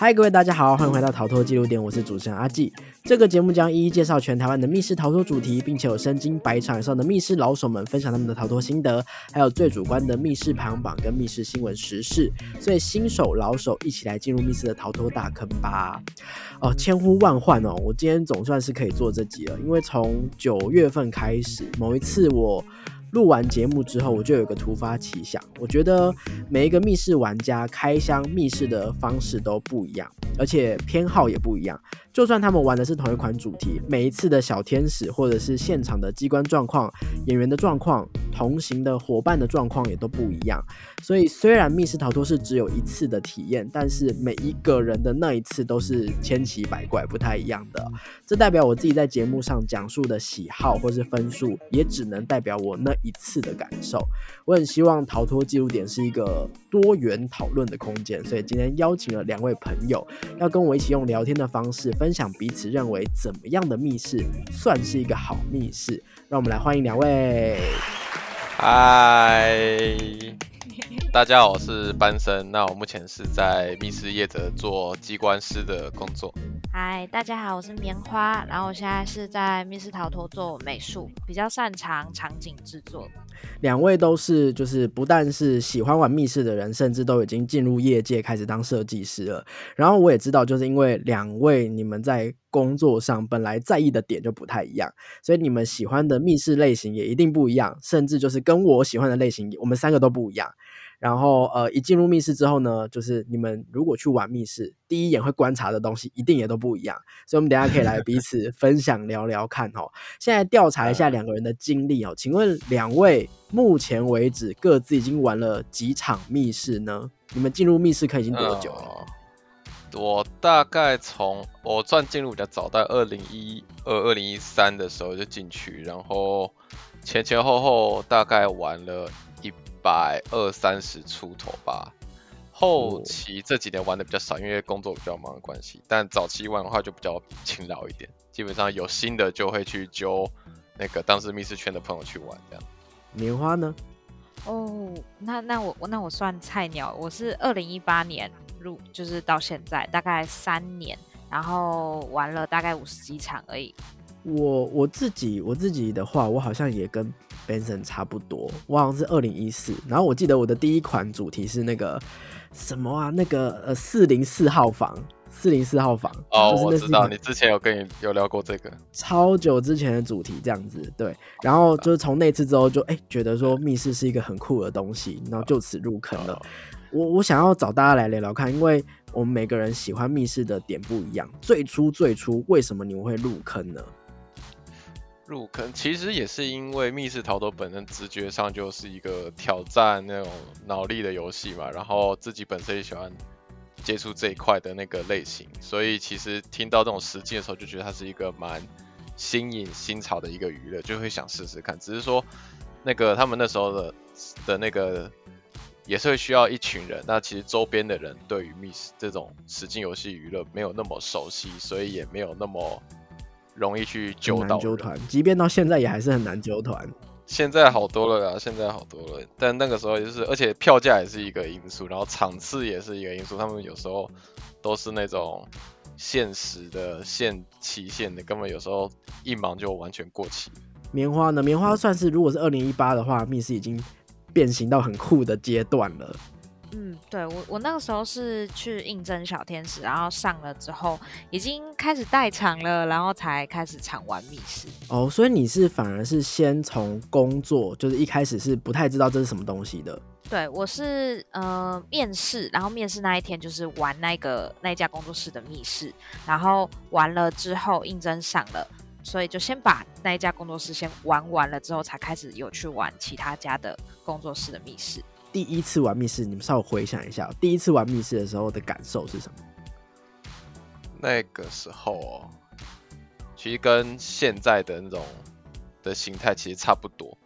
嗨，各位大家好，欢迎回到逃脱记录点，我是主持人阿纪。这个节目将一一介绍全台湾的密室逃脱主题，并且有身经百场以上的密室老手们分享他们的逃脱心得，还有最主观的密室排行榜跟密室新闻时事。所以新手老手一起来进入密室的逃脱大坑吧！哦，千呼万唤哦，我今天总算是可以做这集了，因为从九月份开始，某一次我。录完节目之后，我就有个突发奇想，我觉得每一个密室玩家开箱密室的方式都不一样，而且偏好也不一样。就算他们玩的是同一款主题，每一次的小天使或者是现场的机关状况、演员的状况、同行的伙伴的状况也都不一样。所以虽然密室逃脱是只有一次的体验，但是每一个人的那一次都是千奇百怪、不太一样的。这代表我自己在节目上讲述的喜好或是分数，也只能代表我那一次的感受。我很希望逃脱记录点是一个多元讨论的空间，所以今天邀请了两位朋友，要跟我一起用聊天的方式。分享彼此认为怎么样的密室算是一个好密室？让我们来欢迎两位。嗨，大家好，我是班生。那我目前是在密室业者做机关师的工作。嗨，大家好，我是棉花。然后我现在是在密室逃脱做美术，比较擅长场景制作。两位都是，就是不但是喜欢玩密室的人，甚至都已经进入业界开始当设计师了。然后我也知道，就是因为两位你们在工作上本来在意的点就不太一样，所以你们喜欢的密室类型也一定不一样，甚至就是跟我喜欢的类型，我们三个都不一样。然后，呃，一进入密室之后呢，就是你们如果去玩密室，第一眼会观察的东西一定也都不一样。所以，我们等下可以来彼此 分享聊聊看哦。现在调查一下两个人的经历哦，请问两位目前为止各自已经玩了几场密室呢？你们进入密室坑已经多久了？我大概从我算进入比较早，在二零一二、二零一三的时候就进去，然后前前后后大概玩了。百二三十出头吧，后期这几年玩的比较少，因为工作比较忙的关系。但早期玩的话就比较勤劳一点，基本上有新的就会去揪那个当时密室圈的朋友去玩这样。棉花呢？哦，那那我那我算菜鸟，我是二零一八年入，就是到现在大概三年，然后玩了大概五十几场而已。我我自己我自己的话，我好像也跟 Benson 差不多，我好像是二零一四，然后我记得我的第一款主题是那个什么啊，那个呃四零四号房，四零四号房哦，我知道你之前有跟你有聊过这个，超久之前的主题这样子，对，然后就是从那次之后就哎觉得说密室是一个很酷的东西，然后就此入坑了。我我想要找大家来聊聊看，因为我们每个人喜欢密室的点不一样，最初最初为什么你们会入坑呢？入坑其实也是因为密室逃脱本身直觉上就是一个挑战那种脑力的游戏嘛，然后自己本身也喜欢接触这一块的那个类型，所以其实听到这种实际的时候就觉得它是一个蛮新颖新潮的一个娱乐，就会想试试看。只是说那个他们那时候的的那个也是会需要一群人，那其实周边的人对于密室这种实境游戏娱乐没有那么熟悉，所以也没有那么。容易去揪到揪团，即便到现在也还是很难揪团。现在好多了啦，现在好多了。但那个时候就是，而且票价也是一个因素，然后场次也是一个因素。他们有时候都是那种限时的、限期限的，根本有时候一忙就完全过期。棉花呢？棉花算是如果是二零一八的话，密室已经变形到很酷的阶段了。嗯，对我我那个时候是去应征小天使，然后上了之后已经开始代场了，然后才开始场玩密室。哦，所以你是反而是先从工作，就是一开始是不太知道这是什么东西的。对，我是呃面试，然后面试那一天就是玩那个那家工作室的密室，然后完了之后应征上了，所以就先把那一家工作室先玩完了之后，才开始有去玩其他家的工作室的密室。第一次玩密室，你们稍微回想一下，第一次玩密室的时候的感受是什么？那个时候，其实跟现在的那种的形态其实差不多。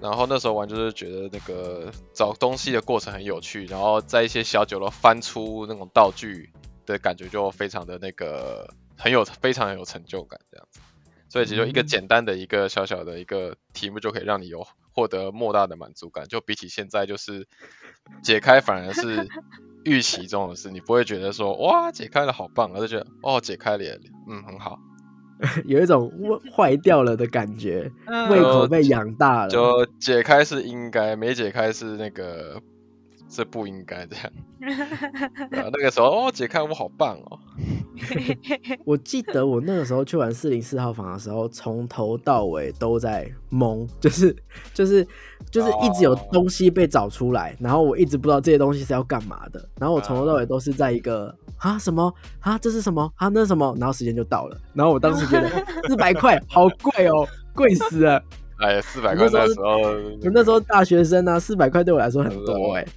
然后那时候玩就是觉得那个找东西的过程很有趣，然后在一些小酒楼翻出那种道具的感觉就非常的那个很有非常有成就感这样子。所以只有一个嗯。简单的一个小小的一个题目就可以让你有获得莫大的满足感，就比起现在就是解开反而是 预期中的事，你不会觉得说哇解开了好棒，而是觉得哦解开了也嗯很好，有一种胃坏掉了的感觉，嗯。胃口被养大了。就解开是应该，没解开是那个是不应该这样。那个时候哦姐看我好棒哦，我记得我那个时候去玩四零四号房的时候，从头到尾都在懵，就是就是就是一直有哦东西被找出来，然后我一直不知道这些东西是要干嘛的，然后我从头到尾都是在一个啊什么啊这是什么啊那是什么，然后时间就到了，然后我当时觉得 四百块好贵哦，贵死了！哎呀四百块那时候我那时候大学生啊，四百块对我来说很多哎、嗯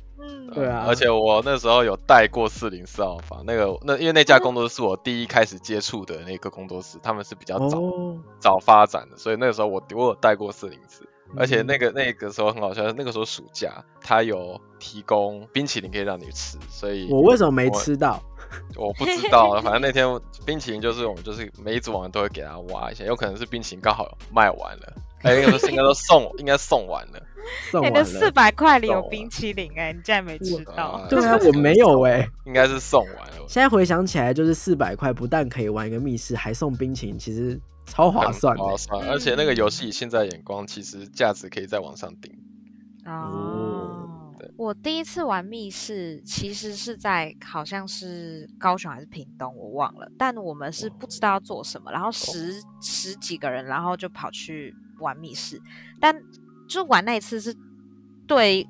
对啊。而且我那时候有带过四零四号房，那个那因为那家工作室是我第一开始接触的那个工作室，他们是比较早、哦，早发展的，所以那个时候我我有带过四零四，而且嗯那个那个时候很好笑，那个时候暑假他有提供冰淇淋可以让你吃，所以我为什么没吃到？我不知道，反正那天冰淇淋就是我们就是每一组网都会给他挖一下，有可能是冰淇淋刚好卖完了，哎，应该都送，应该送完了。你送完了。的四百块里有冰淇淋哎、你竟然没吃到啊？对啊，我没有哎、应该是送完了，现在回想起来，就是四百块，不但可以玩一个密室，还送冰淇淋，其实超划算的、很划算。而且那个游戏现在眼光，其实价值可以再往上顶。哦对，我第一次玩密室其实是在好像是高雄还是屏东，我忘了。但我们是不知道要做什么，然后十十几个人，然后就跑去玩密室。但就玩那一次是对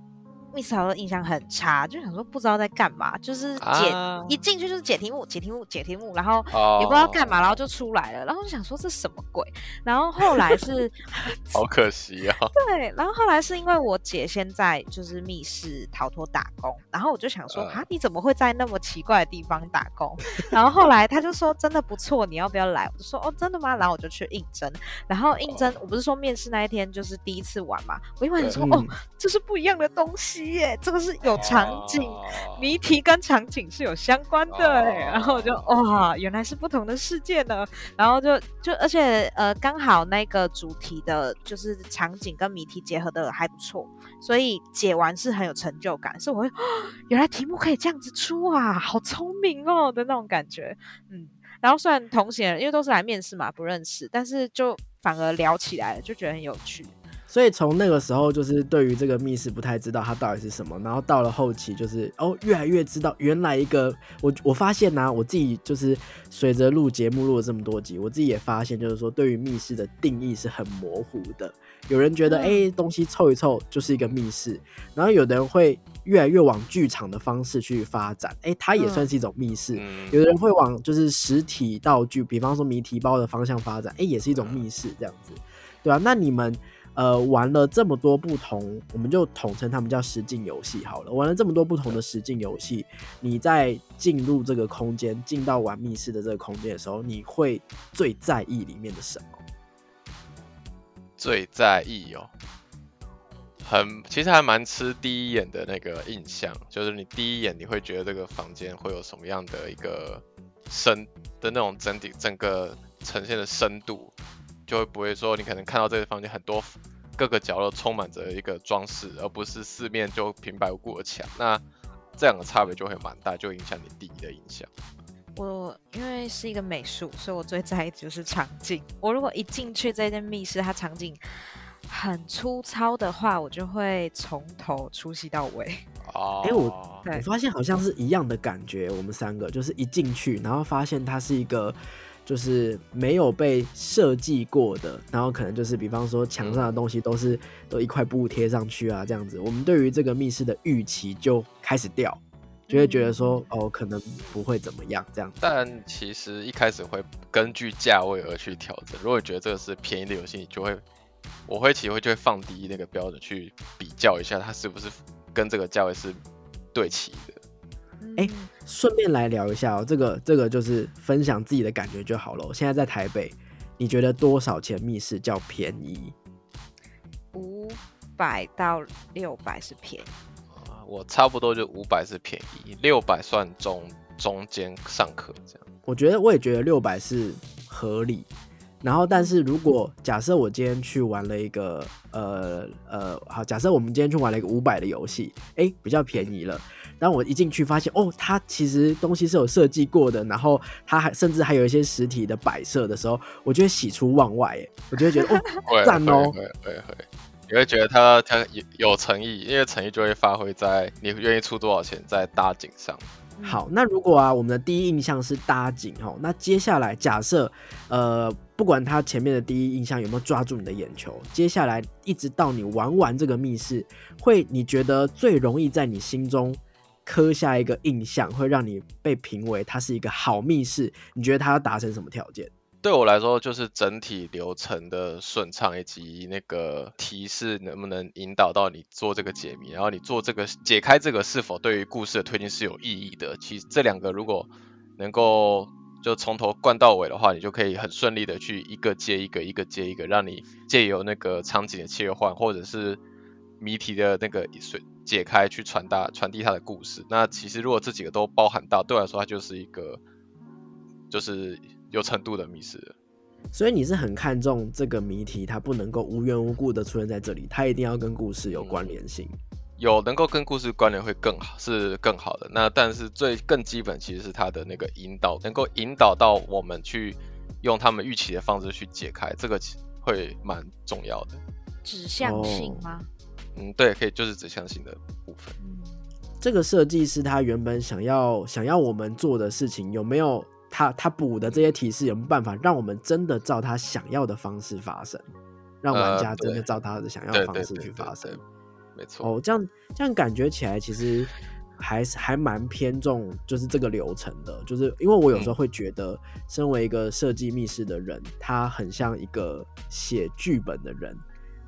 密室逃脱印象很差，就想说不知道在干嘛，就是解、啊一进去就是解题目、解题目、解题目，然后哦也不知道干嘛，然后就出来了，然后就想说这什么鬼？然后后来是 好可惜啊！对，然后后来是因为我姐现在就是密室逃脱打工，然后我就想说呃啊，你怎么会在那么奇怪的地方打工？然后后来他就说真的不错，你要不要来？我就说哦，真的吗？然后我就去应征，然后应征，我不是说面试那一天就是第一次玩嘛，我一玩就说哦嗯，这是不一样的东西耶，这个是有场景。哦谜题跟场景是有相关的哎、哦然后我就哇，原来是不同的世界呢。然后就就而且呃，刚好那个主题的就是场景跟谜题结合的还不错，所以解完是很有成就感，是我会、哦、原来题目可以这样子出啊，好聪明哦的那种感觉。嗯，然后虽然同行人因为都是来面试嘛，不认识，但是就反而聊起来了，就觉得很有趣。所以从那个时候，就是对于这个密室不太知道它到底是什么，然后到了后期，就是哦，越来越知道原来一个我我发现呢、我自己就是随着录节目录了这么多集，我自己也发现，就是说对于密室的定义是很模糊的。有人觉得哎、东西凑一凑就是一个密室，然后有的人会越来越往剧场的方式去发展，哎、它也嗯。算是一种密室。嗯。有的人会往就是实体道具，比方说谜题包的方向发展，哎、也是一种密室这样子，对啊，那你们呃玩了这么多不同，我们就统称他们叫实境游戏好了。玩了这么多不同的实境游戏，你在进入这个空间，进到玩密室的这个空间的时候，你会最在意里面的什么？最在意哦，很其实还蛮吃第一眼的那个印象，就是你第一眼你会觉得这个房间会有什么样的一个深的那种整体整个呈现的深度，就会不会说你可能看到这个房间很多各个角落充满着一个装饰，而不是四面就平白无故的墙，那这两个差别就会蛮大，就影响你第一的印象。我因为是一个美术，所以我最在意的就是场景。我如果一进去这间密室，它场景很粗糙的话，我就会从头出戏到尾。哦，哎我我对发现好像是一样的感觉，我们三个就是一进去，然后发现它是一个就是没有被设计过的，然后可能就是比方说墙上的东西都是都一块布贴上去啊，这样子，我们对于这个密室的预期就开始掉，就会觉得说哦，可能不会怎么样这样子。但其实一开始会根据价位而去调整。如果你觉得这个是便宜的游戏，你就会，我会其实会就会放低那个标准去比较一下，它是不是跟这个价位是对齐的。哎嗯顺便来聊一下哦，这个这个就是分享自己的感觉就好了。我现在在台北，你觉得多少钱密室叫便宜？五百到六百是便宜。啊，我差不多就五百是便宜，六百算中中间上课这样。我觉得我也觉得六百是合理，然后，但是如果假设我今天去玩了一个，呃呃，好，假设我们今天去玩了一个五百的游戏，哎，比较便宜了。然后我一进去发现，哦，它其实东西是有设计过的，然后它还甚至还有一些实体的摆设的时候，我就会喜出望外，哎，我就会觉得，哦，赞哦，会会会，你会觉得它它有有诚意，因为诚意就会发挥在你愿意出多少钱在搭景上。好，那如果啊，我们的第一印象是搭景哦，那接下来假设，呃，不管他前面的第一印象有没有抓住你的眼球，接下来一直到你玩完这个密室，会你觉得最容易在你心中刻下一个印象，会让你被评为它是一个好密室，你觉得它要达成什么条件？对我来说，就是整体流程的顺畅，以及那个提示能不能引导到你做这个解谜，然后你做这个解开这个是否对于故事的推进是有意义的。其实这两个如果能够就从头贯到尾的话，你就可以很顺利的去一个接一个，一个接一个，让你借由那个场景的切换，或者是谜题的那个解解开，去传达传递它的故事。那其实如果这几个都包含到，对我来说，它就是一个就是。有程度的密室，所以你是很看重这个谜题，它不能够无缘无故的出现在这里，它一定要跟故事有关联性。有能够跟故事关联会更好，是更好的。那但是最更基本其实是它的那个引导，能够引导到我们去用他们预期的方式去解开，这个会蛮重要的。指向性吗？嗯，对，可以就是指向性的部分。这个设计师他原本想要想要我们做的事情有没有？他他补的这些提示有没有办法让我们真的照他想要的方式发生，让玩家真的照他的想要的方式去发生？没错。哦，这样这样感觉起来其实还是还蛮偏重，就是这个流程的。就是因为我有时候会觉得，身为一个设计密室的人，他很像一个写剧本的人，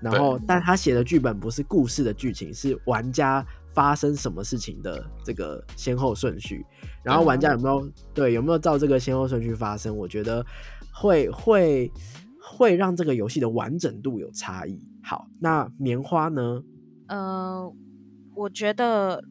然后但他写的剧本不是故事的剧情，是玩家。发生什么事情的这个先后顺序，然后玩家有没有对有没有照这个先后顺序发生？我觉得会会会让这个游戏的完整度有差异。好，那棉花呢？呃，我觉得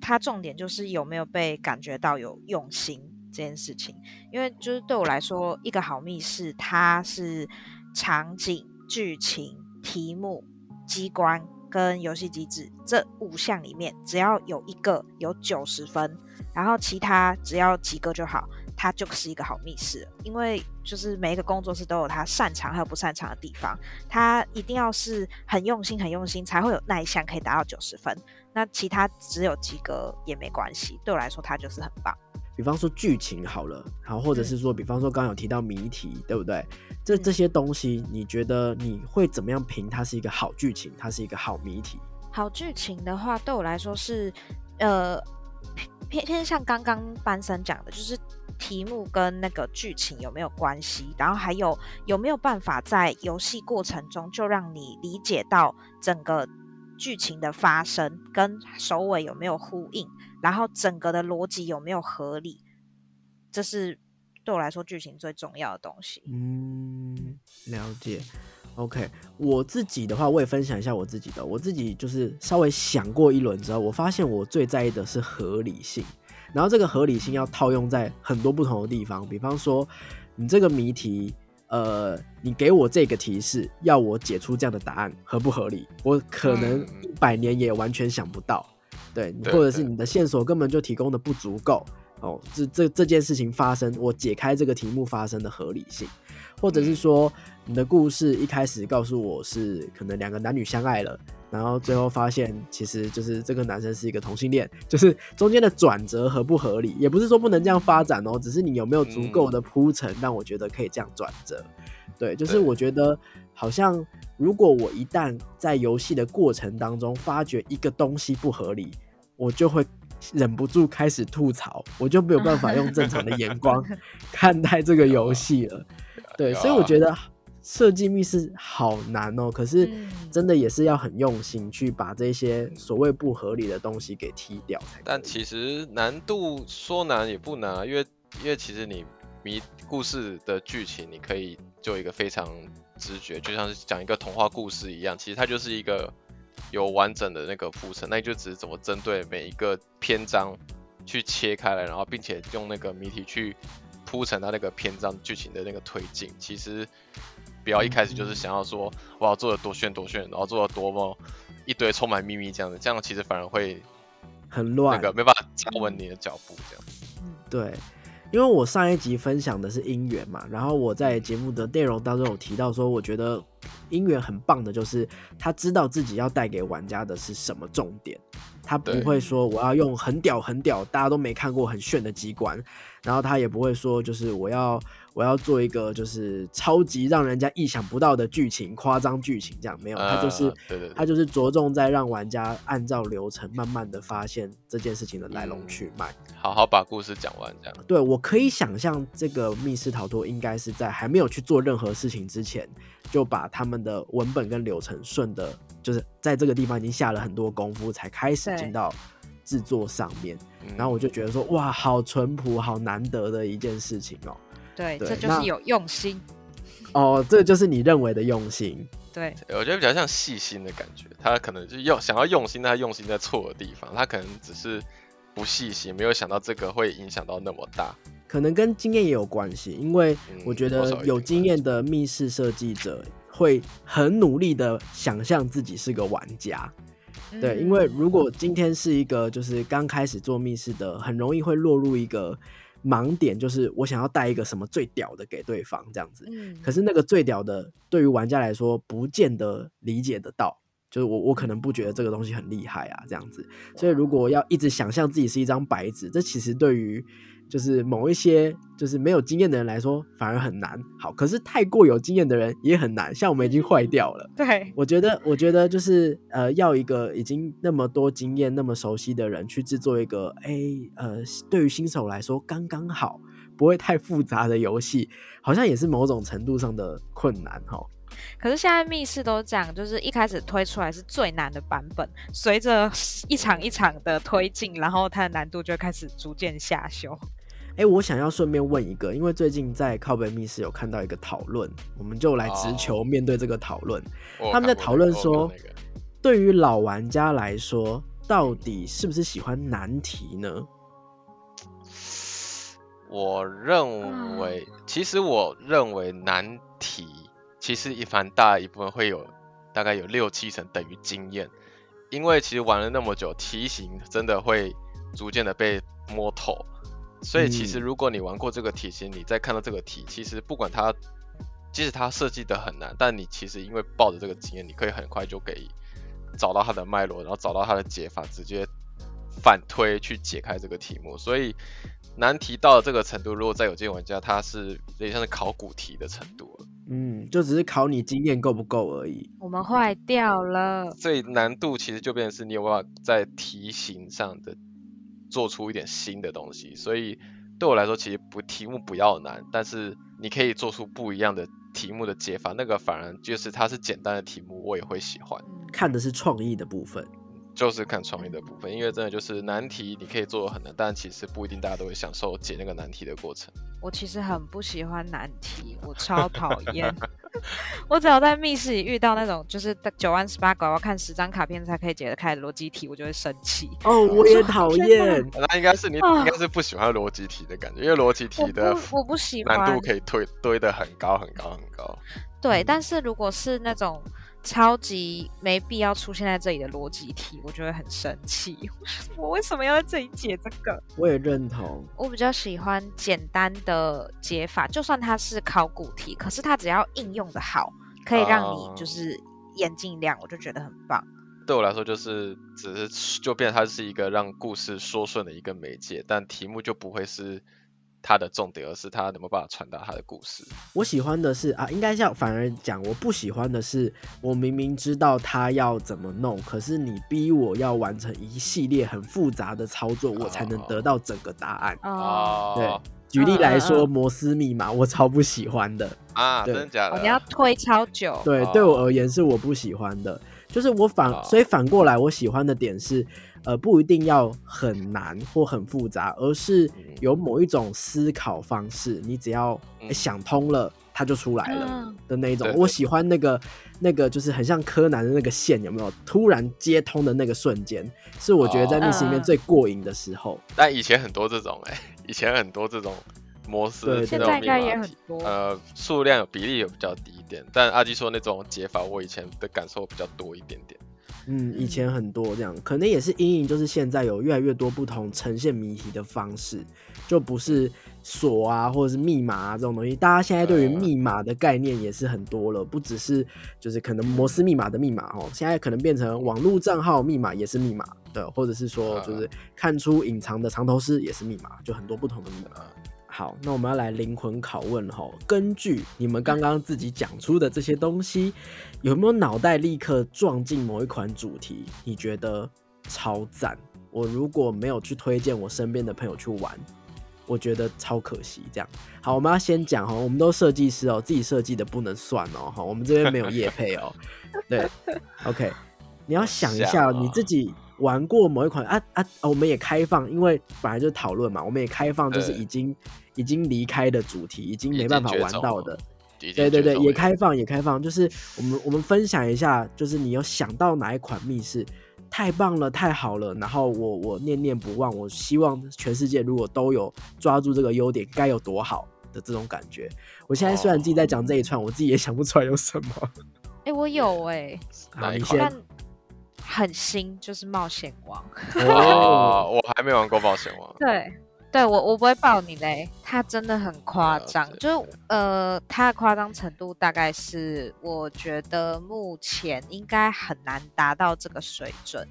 它重点就是有没有被感觉到有用心这件事情。因为就是对我来说，一个好密室，它是场景、剧情、题目、机关。跟游戏机制这五项里面，只要有一个有九十分，然后其他只要及格就好，它就是一个好密室。因为就是每一个工作室都有它擅长还有不擅长的地方，它一定要是很用心、很用心，才会有那一项可以达到九十分。那其他只有及格也没关系，对我来说它就是很棒。比方说剧情好了，好，或者是说，比方说刚刚有提到谜题，对不对？这这些东西，你觉得你会怎么样评？它是一个好剧情，它是一个好谜题。好剧情的话，对我来说是，呃，偏偏像刚刚班生讲的，就是题目跟那个剧情有没有关系，然后还有有没有办法在游戏过程中就让你理解到整个剧情的发生跟首尾有没有呼应。然后整个的逻辑有没有合理？这是对我来说剧情最重要的东西。嗯，了解。OK，我自己的话，我也分享一下我自己的。我自己就是稍微想过一轮之后，我发现我最在意的是合理性。然后这个合理性要套用在很多不同的地方，比方说，你这个谜题，呃，你给我这个提示，要我解出这样的答案，合不合理？我可能一百年也完全想不到。对，或者是你的线索根本就提供的不足够哦，这这这件事情发生，我解开这个题目发生的合理性，或者是说你的故事一开始告诉我是可能两个男女相爱了，然后最后发现其实就是这个男生是一个同性恋，就是中间的转折合不合理，也不是说不能这样发展哦，只是你有没有足够的铺陈让我觉得可以这样转折。对，就是我觉得好像如果我一旦在游戏的过程当中发觉一个东西不合理。我就会忍不住开始吐槽，我就没有办法用正常的眼光 看待这个游戏了。对，所以我觉得设计密室好难哦。可是真的也是要很用心去把这些所谓不合理的东西给踢掉。但其实难度说难也不难，因为因为其实你迷故事的剧情，你可以就一个非常直觉，就像是讲一个童话故事一样，其实它就是一个。有完整的那个铺陈，那你就只是怎么针对每一个篇章去切开来，然后并且用那个谜题去铺陈它那个篇章剧情的那个推进，其实不要一开始就是想要说我要做的多炫多炫，然后做的多么一堆充满秘密这样子，这样其实反而会很乱。那个没办法站稳你的脚步这样。嗯，对，因为我上一集分享的是姻缘嘛，然后我在节目的内容当中有提到说，我觉得姻缘很棒的，就是他知道自己要带给玩家的是什么重点，他不会说我要用很屌很屌，大家都没看过很炫的机关，然后他也不会说就是我要我要做一个就是超级让人家意想不到的剧情，夸张剧情这样没有，他就是呃对对对他就是着重在让玩家按照流程慢慢的发现这件事情的来龙去脉。好好把故事讲完这样。对我可以想象，这个密室逃脱应该是在还没有去做任何事情之前，就把他们的文本跟流程顺的，就是在这个地方已经下了很多功夫，才开始进到制作上面。嗯然后我就觉得说，哇，好淳朴，好难得的一件事情哦。对，对这就是有用心。哦，这就是你认为的用心。对，我觉得比较像细心的感觉，他可能就是用想要用心，但他用心在错的地方，他可能只是不细心，没有想到这个会影响到那么大。可能跟经验也有关系，因为嗯我觉得有经验的密室设计者会很努力的想象自己是个玩家。对，因为嗯如果今天是一个就是刚开始做密室的，很容易会落入一个盲点，就是我想要带一个什么最屌的给对方这样子。嗯，可是那个最屌的，对于玩家来说，不见得理解得到。就是我，我可能不觉得这个东西很厉害啊，这样子。所以如果要一直想象自己是一张白纸，这其实对于就是某一些就是没有经验的人来说，反而很难。好，可是太过有经验的人也很难，像我们已经坏掉了。对，我觉得，我觉得就是呃，要一个已经那么多经验、那么熟悉的人去制作一个，哎，呃，对于新手来说刚刚好，不会太复杂的游戏，好像也是某种程度上的困难哈。可是现在密室都这样，就是一开始推出来是最难的版本，随着 一场一场的推进，然后它的难度就开始逐渐下修。哎，我想要顺便问一个，因为最近在靠北密室有看到一个讨论，我们就来直球面对这个讨论。他们在讨论说那个对于老玩家来说，到底是不是喜欢难题呢？我认为，其实我认为难题其实一蛮大一部分会有大概有六七成等于经验，因为其实玩了那么久，题型真的会逐渐的被摸透，所以其实嗯如果你玩过这个题型，你再看到这个题，其实不管它即使它设计的很难，但你其实因为抱着这个经验，你可以很快就可以找到它的脉络，然后找到它的解法，直接反推去解开这个题目。所以难题到了这个程度，如果再有经验玩家，他是有点像是考古题的程度了。嗯，就只是考你经验够不够而已。我们坏掉了，所以难度其实就变成是你有办法在题型上的做出一点新的东西。所以对我来说，其实不题目不要难，但是你可以做出不一样的题目的解法，那个反而就是它是简单的题目，我也会喜欢。嗯看的是创意的部分。就是看创意的部分，因为真的就是难题你可以做的很难，但其实不一定大家都会享受解那个难题的过程。我其实很不喜欢难题，我超讨厌。我只要在密室里遇到那种就是九万十八拐，我要看十张卡片才可以解得开的逻辑题，我就会生气。哦，我也讨 厌。那应该是你啊应该是不喜欢逻辑题的感觉，因为逻辑题的不，我不喜欢难度可以推堆得很高很高很高。对，但是如果是那种超级没必要出现在这里的逻辑题，我就会很生气。我为什么要在这里解这个？我也认同。我比较喜欢简单的解法，就算它是考古题，可是它只要应用的好，可以让你哦就是眼睛一亮，我就觉得很棒。对我来说，就是只是就变成它是一个让故事说顺的一个媒介，但题目就不会是它的重点，而是他有没有办法传达他的故事。我喜欢的是啊，应该像反而讲，我不喜欢的是，我明明知道他要怎么弄，可是你逼我要完成一系列很复杂的操作，我才能得到整个答案。哦，对举例来说，摩斯密码我超不喜欢的。啊，真的假的？你要推超久。对，哦对我而言是我不喜欢的。就是我反，哦所以反过来，我喜欢的点是，呃，不一定要很难或很复杂，而是嗯有某一种思考方式，你只要、想通了，它就出来了。嗯的那一种我喜欢那个那个就是很像柯南的那个线，有没有突然接通的那个瞬间，是我觉得在密室里面哦最过瘾的时候。但以前很多这种哎、以前很多这种模式对现那种密在应该也码题，很多。呃，数量比例也比较低一点，但阿基说那种解法，我以前的感受比较多一点点。嗯，以前很多这样，可能也是阴影，就是现在有越来越多不同呈现谜题的方式，就不是锁啊或者是密码啊这种东西。大家现在对于嗯密码的概念也是很多了，不只是就是可能摩斯密码的密码哦，现在可能变成网络账号密码也是密码，的，或者是说就是看出隐藏的藏头诗也是密码，就很多不同的密码。好，那我们要来灵魂拷问哈。根据你们刚刚自己讲出的这些东西，有没有脑袋立刻撞进某一款主题？你觉得超赞？我如果没有去推荐我身边的朋友去玩，我觉得超可惜。这样好，我们要先讲哈，我们都设计师哦，自己设计的不能算哦。哈，我们这边没有业配哦。对，OK，你要想一下你自己玩过某一款啊啊、啊我们也开放，因为本来就是讨论嘛，我们也开放就是已经已经离开的主题，已经没办法玩到的。对对对，也开放也开放，就是我们我们分享一下，就是你有想到哪一款密室，太棒了，太好了，然后我我念念不忘，我希望全世界如果都有抓住这个优点，该有多好的这种感觉。我现在虽然自己在讲这一串，我自己也想不出来有什么。哎、我有哎、好，你哪一款先但很新，就是冒险王。哦，我还没玩过冒险王。对，对我我不会爆你嘞，他真的很夸张，就是呃，他的夸张程度大概是我觉得目前应该很难达到这个水准，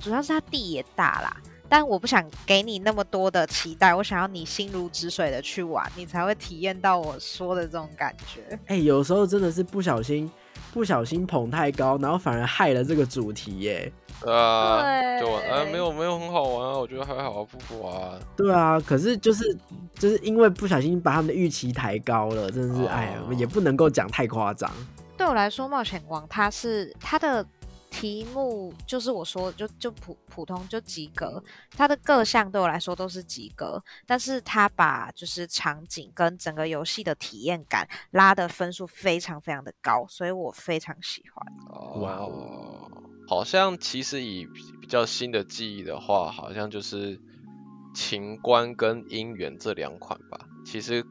主要是他地也大啦。但我不想给你那么多的期待，我想要你心如止水的去玩，你才会体验到我说的这种感觉。哎、有时候真的是不小心不小心捧太高，然后反而害了这个主题耶。对啊，就玩啊，没有没有很好玩啊，我觉得还好啊，不不啊。对啊，可是就是就是因为不小心把他们的预期抬高了，真的是、哎呀，哦也不能够讲太夸张。对我来说，冒险王它是它的题目，就是我说的就就普普通就及格，它的各项对我来说都是及格，但是它把就是场景跟整个游戏的体验感拉的分数非常非常的高，所以我非常喜欢。哇哦，好像其实以比较新的记忆的话，好像就是情关跟姻缘这两款吧。其实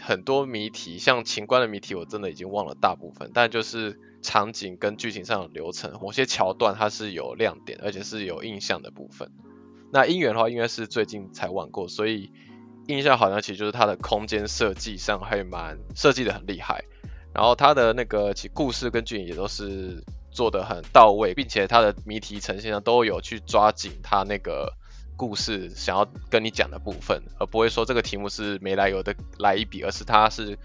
很多谜题，像情关的谜题，我真的已经忘了大部分，但就是场景跟剧情上的流程，某些桥段它是有亮点，而且是有印象的部分。那姻缘的话，应该是最近才玩过，所以印象好像其实就是它的空间设计上还蛮设计的很厉害。然后它的那个其故事跟剧情也都是做的很到位，并且它的谜题呈现上都有去抓紧它那个故事想要跟你讲的部分，而不会说这个题目是没来由的来一笔，而是它是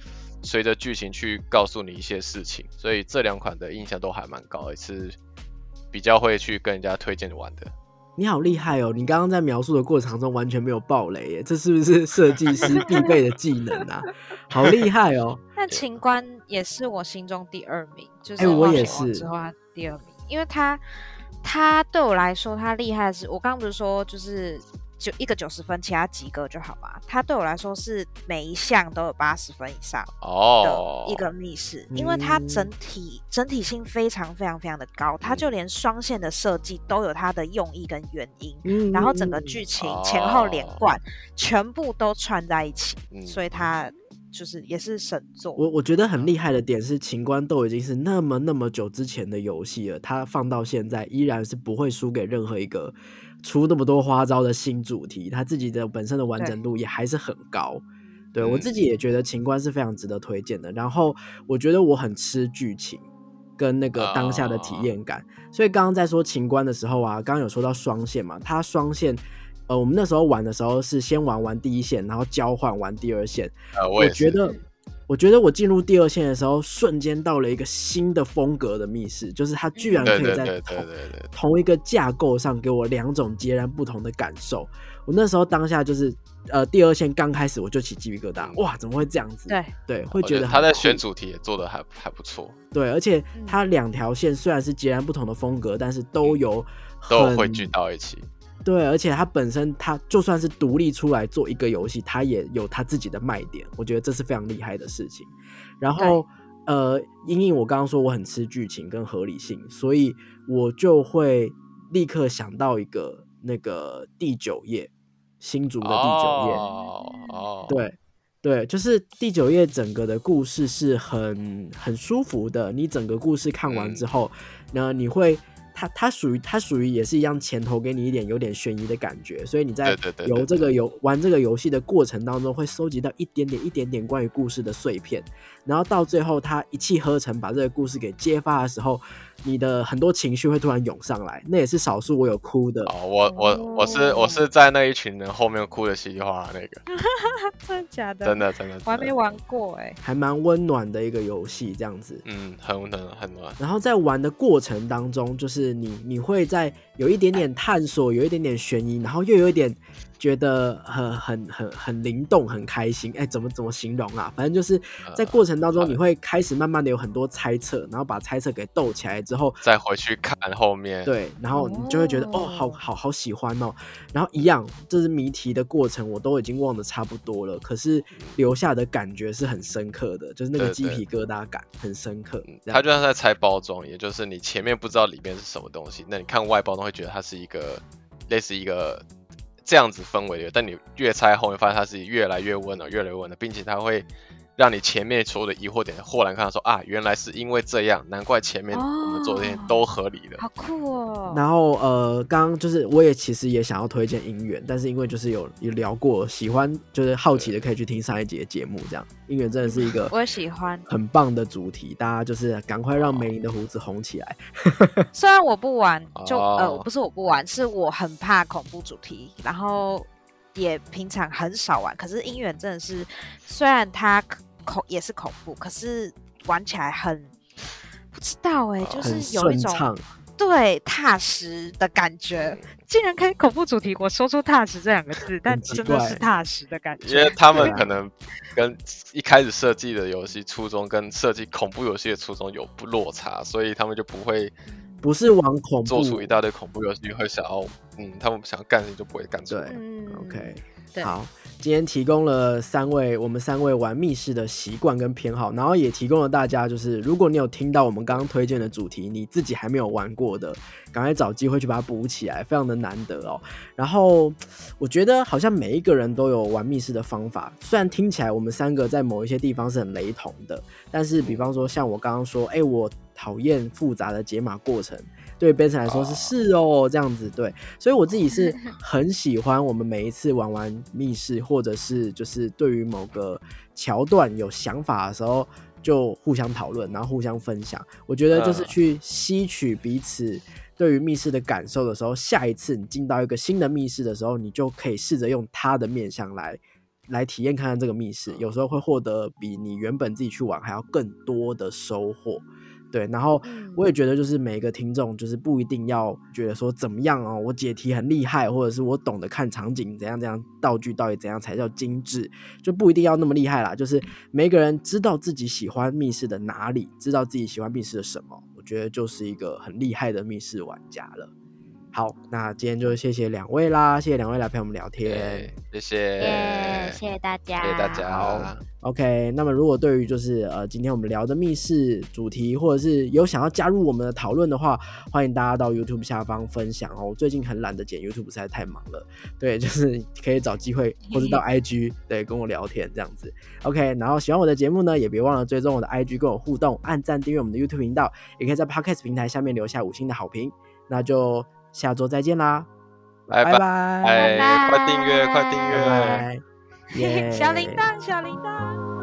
随着剧情去告诉你一些事情。所以这两款的印象都还蛮高，也是比较会去跟人家推荐玩的。你好厉害哦！你刚刚在描述的过程中完全没有爆雷耶，这是不是设计师必备的技能啊？好厉害哦！但秦观也是我心中第二名，就是哎我冒险王也是之后他第二名，因为他他对我来说他厉害的是，我刚刚不是说就是就一个九十分，其他及格就好嘛。它对我来说是每一项都有八十分以上哦的，一个密室，因为它嗯整体整体性非常非常非常的高，它就连双线的设计都有它的用意跟原因。嗯然后整个嗯剧情前后连哦贯，全部都串在一起，嗯所以它就是也是神作。我我觉得很厉害的点是，秦观都已经是那么那么久之前的游戏了，它放到现在依然是不会输给任何一个出那么多花招的新主题，它自己的本身的完整度也还是很高。对我嗯自己也觉得情关是非常值得推荐的。然后我觉得我很吃剧情跟那个当下的体验感，所以刚刚在说情关的时候啊，刚刚有说到双线嘛，它双线。呃，我们那时候玩的时候是先玩完第一线，然后交换玩第二线。呃，我也觉得，我觉得我进入第二线的时候，瞬间到了一个新的风格的密室，就是它居然可以在同同一个架构上给我两种截然不同的感受。我那时候当下就是，呃，第二线刚开始我就起鸡皮疙瘩，嗯哇，怎么会这样子？对，对，会觉得他在选主题也做的还还不错，对，而且嗯它两条线虽然是截然不同的风格，但是都有很都有汇聚到一起。对，而且它本身它就算是独立出来做一个游戏，它也有它自己的卖点，我觉得这是非常厉害的事情。然后呃，因为我刚刚说我很吃剧情跟合理性，所以我就会立刻想到一个那个第九页新竹的第九页，对。对，就是第九页整个的故事是很很舒服的。你整个故事看完之后，那你会。它它属于它属于也是一样，前头给你一点有点悬疑的感觉，所以你在游这个游玩这个游戏的过程当中，会收集到一点点一点点关于故事的碎片，然后到最后他一气呵成把这个故事给揭发的时候。你的很多情绪会突然涌上来，那也是少数我有哭的。哦，我我我是我是在那一群人后面哭的稀里哗啦那个。真的假的？真的真的。我还没玩过哎。还蛮温暖的一个游戏，这样子。嗯，很温暖，很暖。然后在玩的过程当中，就是你你会在有一点点探索，有一点点悬疑，然后又有一点。觉得很很很很灵动，很开心。哎，怎么怎么形容啊？反正就是在过程当中，你会开始慢慢的有很多猜测，然后把猜测给斗起来之后，再回去看后面。对，然后你就会觉得哦，好好好喜欢哦。然后一样，这是谜题的过程，我都已经忘得差不多了，可是留下的感觉是很深刻的，就是那个鸡皮疙瘩感很深刻。他就像在拆包装，也就是你前面不知道里面是什么东西，那你看外包装会觉得它是一个类似一个。这样子氛围的，但你越猜后面发现它是越来越温了，越来越温了，并且它会。让你前面所有的疑惑点豁然看到，说啊，原来是因为这样，难怪前面我们做这些都合理的，好酷哦。然后呃，刚刚就是我也其实也想要推荐音源，但是因为就是有有聊过，喜欢就是好奇的可以去听上一集的节目，这样音源真的是一个我也喜欢很棒的主题，大家就是赶快让梅林的胡子红起来。虽然我不玩，就呃不是我不玩，是我很怕恐怖主题，然后。也平常很少玩，可是姻缘真的是，虽然它恐也是恐怖，可是玩起来很不知道哎，就是有一种对踏实的感觉。竟然可以恐怖主题，我说出踏实这两个字，但真的是踏实的感觉。因为他们可能跟一开始设计的游戏初衷跟设计恐怖游戏的初衷有不落差，所以他们就不会。不是玩恐怖，做出一大堆恐怖游戏，会想要，嗯，他们想要干的就不会干出来。OK，好，今天提供了三位我们三位玩密室的习惯跟偏好，然后也提供了大家，就是如果你有听到我们刚刚推荐的主题，你自己还没有玩过的，赶快找机会去把它补起来，非常的难得哦。然后我觉得好像每一个人都有玩密室的方法，虽然听起来我们三个在某一些地方是很雷同的，但是比方说像我刚刚说，哎，我。讨厌复杂的解码过程，对 b e n 来说是是哦，这样子对，所以我自己是很喜欢我们每一次玩完密室，或者是就是对于某个桥段有想法的时候，就互相讨论，然后互相分享。我觉得就是去吸取彼此对于密室的感受的时候，下一次你进到一个新的密室的时候，你就可以试着用他的面相来来体验看看这个密室，有时候会获得比你原本自己去玩还要更多的收获。对，然后我也觉得，就是每一个听众，就是不一定要觉得说怎么样哦，我解题很厉害，或者是我懂得看场景怎样怎样，道具到底怎样才叫精致，就不一定要那么厉害啦。就是每个人知道自己喜欢密室的哪里，知道自己喜欢密室的什么，我觉得就是一个很厉害的密室玩家了。好，那今天就谢谢两位啦，谢谢两位来陪我们聊天，谢谢，谢谢大家，谢谢大家。OK，那么如果对于就是呃今天我们聊的密室主题，或者是有想要加入我们的讨论的话，欢迎大家到 YouTube 下方分享哦。我最近很懒得剪 YouTube，实在太忙了。对，就是可以找机会或者到 IG 对跟我聊天这样子。OK，然后喜欢我的节目呢，也别忘了追踪我的 IG 跟我互动，按赞订阅我们的 YouTube 频道，也可以在 Podcast 平台下面留下五星的好评。那就。下周再见啦，拜拜拜拜，快订阅快订阅，小铃铛小铃铛。